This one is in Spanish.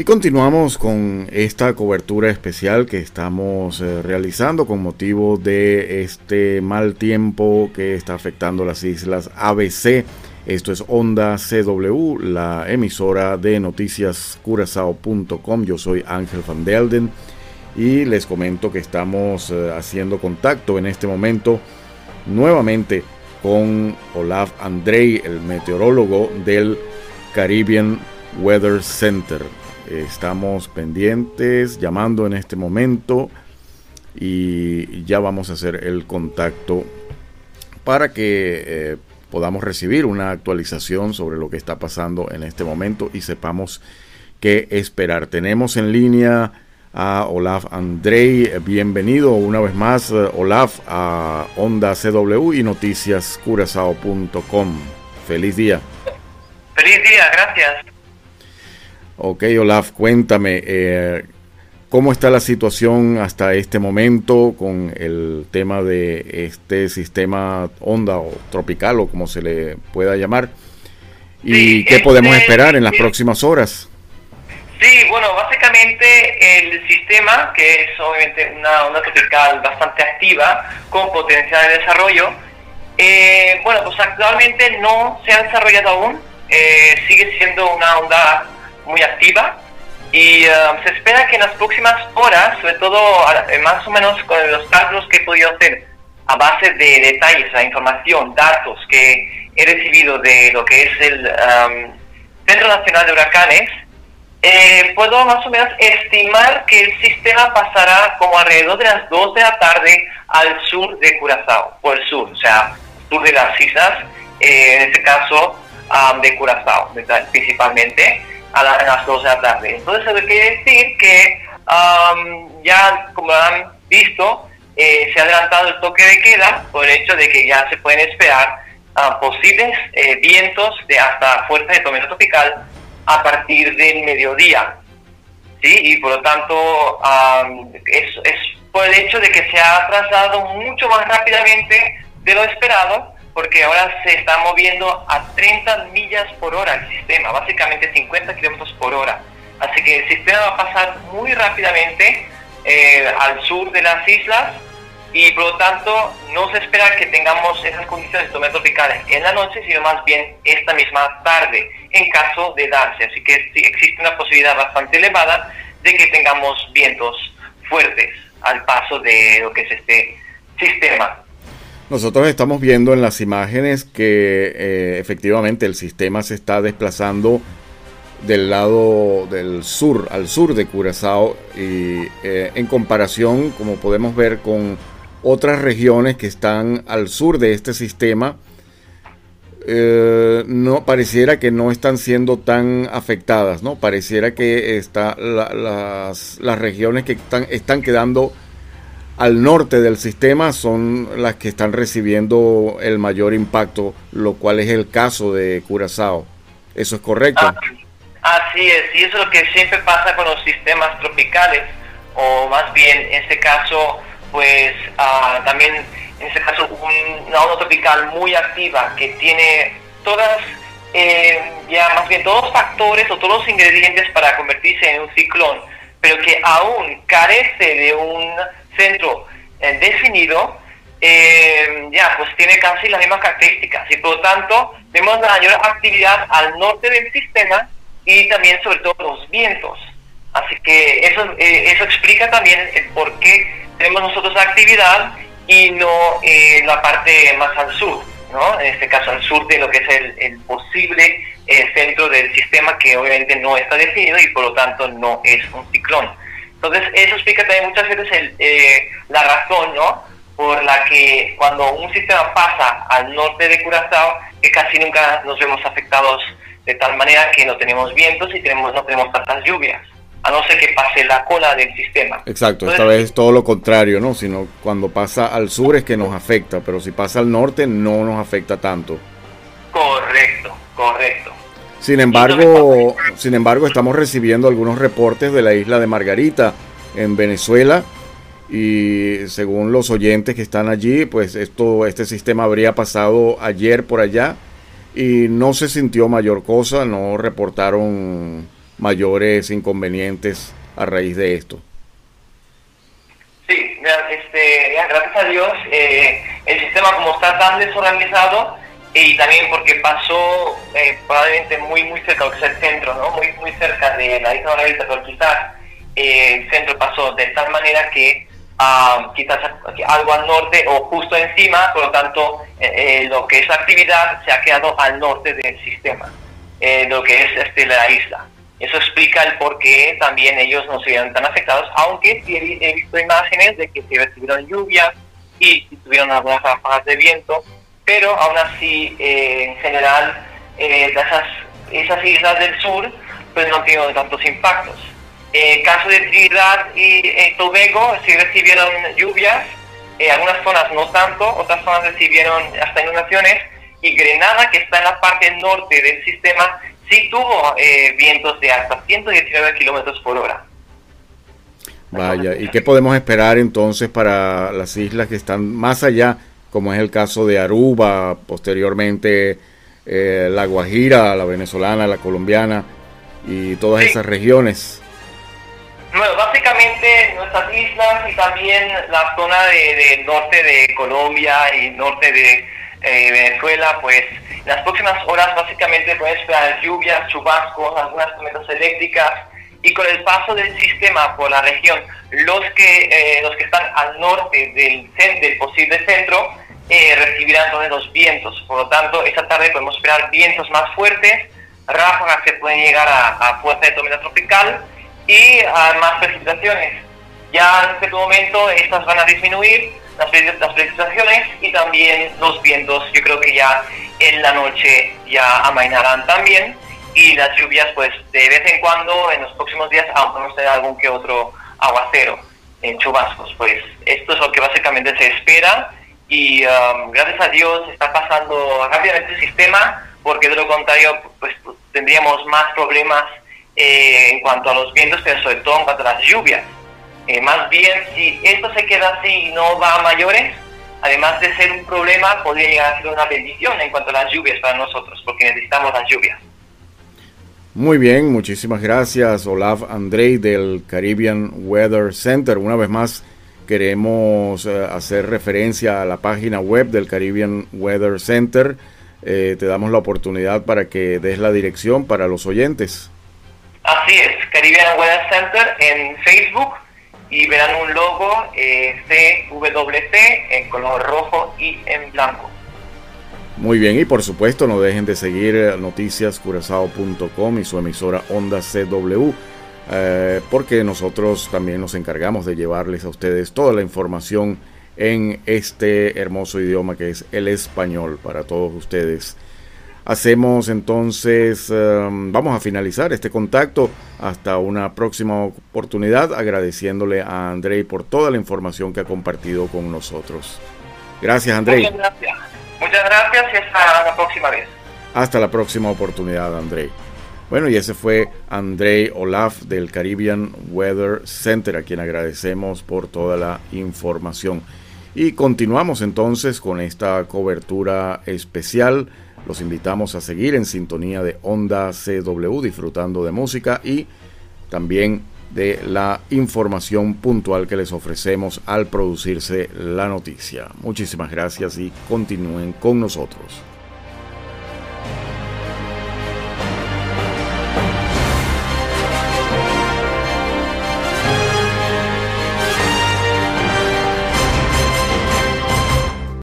Y continuamos con esta cobertura especial que estamos eh, realizando con motivo de este mal tiempo que está afectando las islas ABC. Esto es Onda CW, la emisora de noticias curazao.com. Yo soy Ángel Van Delden y les comento que estamos eh, haciendo contacto en este momento nuevamente con Olaf Andrei, el meteorólogo del Caribbean Weather Center. Estamos pendientes, llamando en este momento y ya vamos a hacer el contacto para que eh, podamos recibir una actualización sobre lo que está pasando en este momento y sepamos qué esperar. Tenemos en línea a Olaf Andrei. Bienvenido una vez más, eh, Olaf, a Onda CW y noticiascurazao.com. Feliz día. Feliz día, gracias. Ok, Olaf, cuéntame, eh, ¿cómo está la situación hasta este momento con el tema de este sistema onda o tropical o como se le pueda llamar? ¿Y qué podemos este esperar en las próximas horas? Sí, bueno, básicamente el sistema, que es obviamente una onda tropical bastante activa, con potencial de desarrollo, eh, bueno, pues actualmente no se ha desarrollado aún, eh, sigue siendo una onda muy activa y um, se espera que en las próximas horas, sobre todo eh, más o menos con los cálculos que he podido hacer a base de detalles, la información, datos que he recibido de lo que es el um, Centro Nacional de Huracanes, eh, puedo más o menos estimar que el sistema pasará como alrededor de las 2 de la tarde al sur de Curazao, por el sur, o sea, sur de las islas, eh, en este caso um, de Curazao, principalmente a, las 2 de la tarde. Entonces, eso quiere decir que ya, como han visto, eh, se ha adelantado el toque de queda por el hecho de que ya se pueden esperar ah, posibles eh, vientos de hasta fuerza de tormenta tropical a partir del mediodía. ¿sí? Y por lo tanto, es, es por el hecho de que se ha trasladado mucho más rápidamente de lo esperado porque ahora se está moviendo a 30 millas por hora el sistema, básicamente 50 kilómetros por hora. Así que el sistema va a pasar muy rápidamente eh, al sur de las islas y por lo tanto no se espera que tengamos esas condiciones de tormenta tropical en la noche, sino más bien esta misma tarde, en caso de darse. Así que existe una posibilidad bastante elevada de que tengamos vientos fuertes al paso de lo que es este sistema. Nosotros estamos viendo en las imágenes que eh, efectivamente el sistema se está desplazando del lado del sur, al sur de Curazao, y eh, en comparación, como podemos ver, con otras regiones que están al sur de este sistema, eh, no pareciera que no están siendo tan afectadas, ¿no? Pareciera que está, las, las regiones que están, están quedando al norte del sistema son las que están recibiendo el mayor impacto, lo cual es el caso de Curazao. ¿Eso es correcto? Ah, así es, y eso es lo que siempre pasa con los sistemas tropicales, o más bien en este caso, pues ah, también en este caso una onda tropical muy activa que tiene todas, eh, ya más bien todos los factores o todos los ingredientes para convertirse en un ciclón, pero que aún carece de un centro eh, definido, eh, ya, pues tiene casi las mismas características y por lo tanto vemos la mayor actividad al norte del sistema y también sobre todo los vientos. Así que eso, eh, eso explica también el por qué tenemos nosotros actividad y no la parte más al sur, ¿no? En este caso al sur de lo que es el, el posible centro del sistema que obviamente no está definido y por lo tanto no es un ciclón. Entonces, eso explica también muchas veces el, eh, la razón, ¿no? Por la que cuando un sistema pasa al norte de Curazao, que casi nunca nos vemos afectados de tal manera que no tenemos vientos y tenemos, no tenemos tantas lluvias, a no ser que pase la cola del sistema. Exacto, esta vez es todo lo contrario, ¿no? Sino cuando pasa al sur es que nos afecta, pero si pasa al norte no nos afecta tanto. Correcto, correcto. Sin embargo, sin embargo, estamos recibiendo algunos reportes de la isla de Margarita en Venezuela y según los oyentes que están allí, pues esto, este sistema habría pasado ayer por allá y no se sintió mayor cosa, no reportaron mayores inconvenientes a raíz de esto. Sí, este, gracias a Dios, eh, el sistema como está tan desorganizado y también porque pasó eh, probablemente muy muy cerca de el centro, ¿no? muy muy cerca de la isla Margarita, pero quizás eh, el centro pasó de tal manera que uh, quizás algo al norte o justo encima, por lo tanto lo que es la actividad se ha quedado al norte del sistema, lo que es este, la isla. Eso explica el por qué también ellos no se vieron tan afectados, aunque sí he, visto imágenes de que se recibieron lluvias y tuvieron algunas ráfagas de viento, pero aún así, eh, en general, eh, esas, esas islas del sur pues no tenido tantos impactos. En caso de Trinidad y eh, Tobago, sí recibieron lluvias, en algunas zonas no tanto, otras zonas recibieron hasta inundaciones, y Grenada, que está en la parte norte del sistema, sí tuvo eh, vientos de hasta 119 kilómetros por hora. Vaya, ¿y qué podemos esperar entonces para las islas que están más allá, como es el caso de Aruba, posteriormente eh, la Guajira, la venezolana, la colombiana y todas esas regiones? Bueno, básicamente nuestras islas y también la zona del norte de Colombia y norte de eh, Venezuela, pues las próximas horas básicamente pueden esperar lluvias, chubascos, algunas tormentas eléctricas y con el paso del sistema por la región, los que, eh, los que están al norte del, del posible centro eh, recibirán entonces los vientos. Por lo tanto, esta tarde podemos esperar vientos más fuertes, ráfagas que pueden llegar a, fuerza de tormenta tropical y a más precipitaciones. Ya en este momento estas van a disminuir, las, precipitaciones y también los vientos, yo creo que ya en la noche ya amainarán también y las lluvias pues de vez en cuando en los próximos días aún podemos tener algún que otro aguacero en chubascos pues esto es lo que básicamente se espera y um, gracias a Dios está pasando rápidamente el sistema porque de lo contrario pues tendríamos más problemas eh, en cuanto a los vientos pero sobre todo en cuanto a las lluvias eh, más bien, si esto se queda así y no va a mayores, además de ser un problema, podría llegar a ser una bendición en cuanto a las lluvias para nosotros, porque necesitamos las lluvias. Muy bien, muchísimas gracias Olaf Andrei del Caribbean Weather Center. Una vez más queremos eh, hacer referencia a la página web del Caribbean Weather Center. Eh, te damos la oportunidad para que des la dirección para los oyentes. Así es, Caribbean Weather Center en Facebook y verán un logo eh, CWC en color rojo y en blanco. Muy bien, y por supuesto no dejen de seguir eh, noticiascurazao.com y su emisora Onda CW, eh, porque nosotros también nos encargamos de llevarles a ustedes toda la información en este hermoso idioma que es el español para todos ustedes. Hacemos entonces, em, vamos a finalizar este contacto hasta una próxima oportunidad, agradeciéndole a Andrei por toda la información que ha compartido con nosotros. Gracias, Andrei. Gracias. Muchas gracias y hasta la próxima vez. Hasta la próxima oportunidad, Andrei. Bueno, y ese fue Andrei Olaf del Caribbean Weather Center, a quien agradecemos por toda la información. Y continuamos entonces con esta cobertura especial los invitamos a seguir en sintonía de Onda CW disfrutando de música y también de la información puntual que les ofrecemos al producirse la noticia. Muchísimas gracias y continúen con nosotros.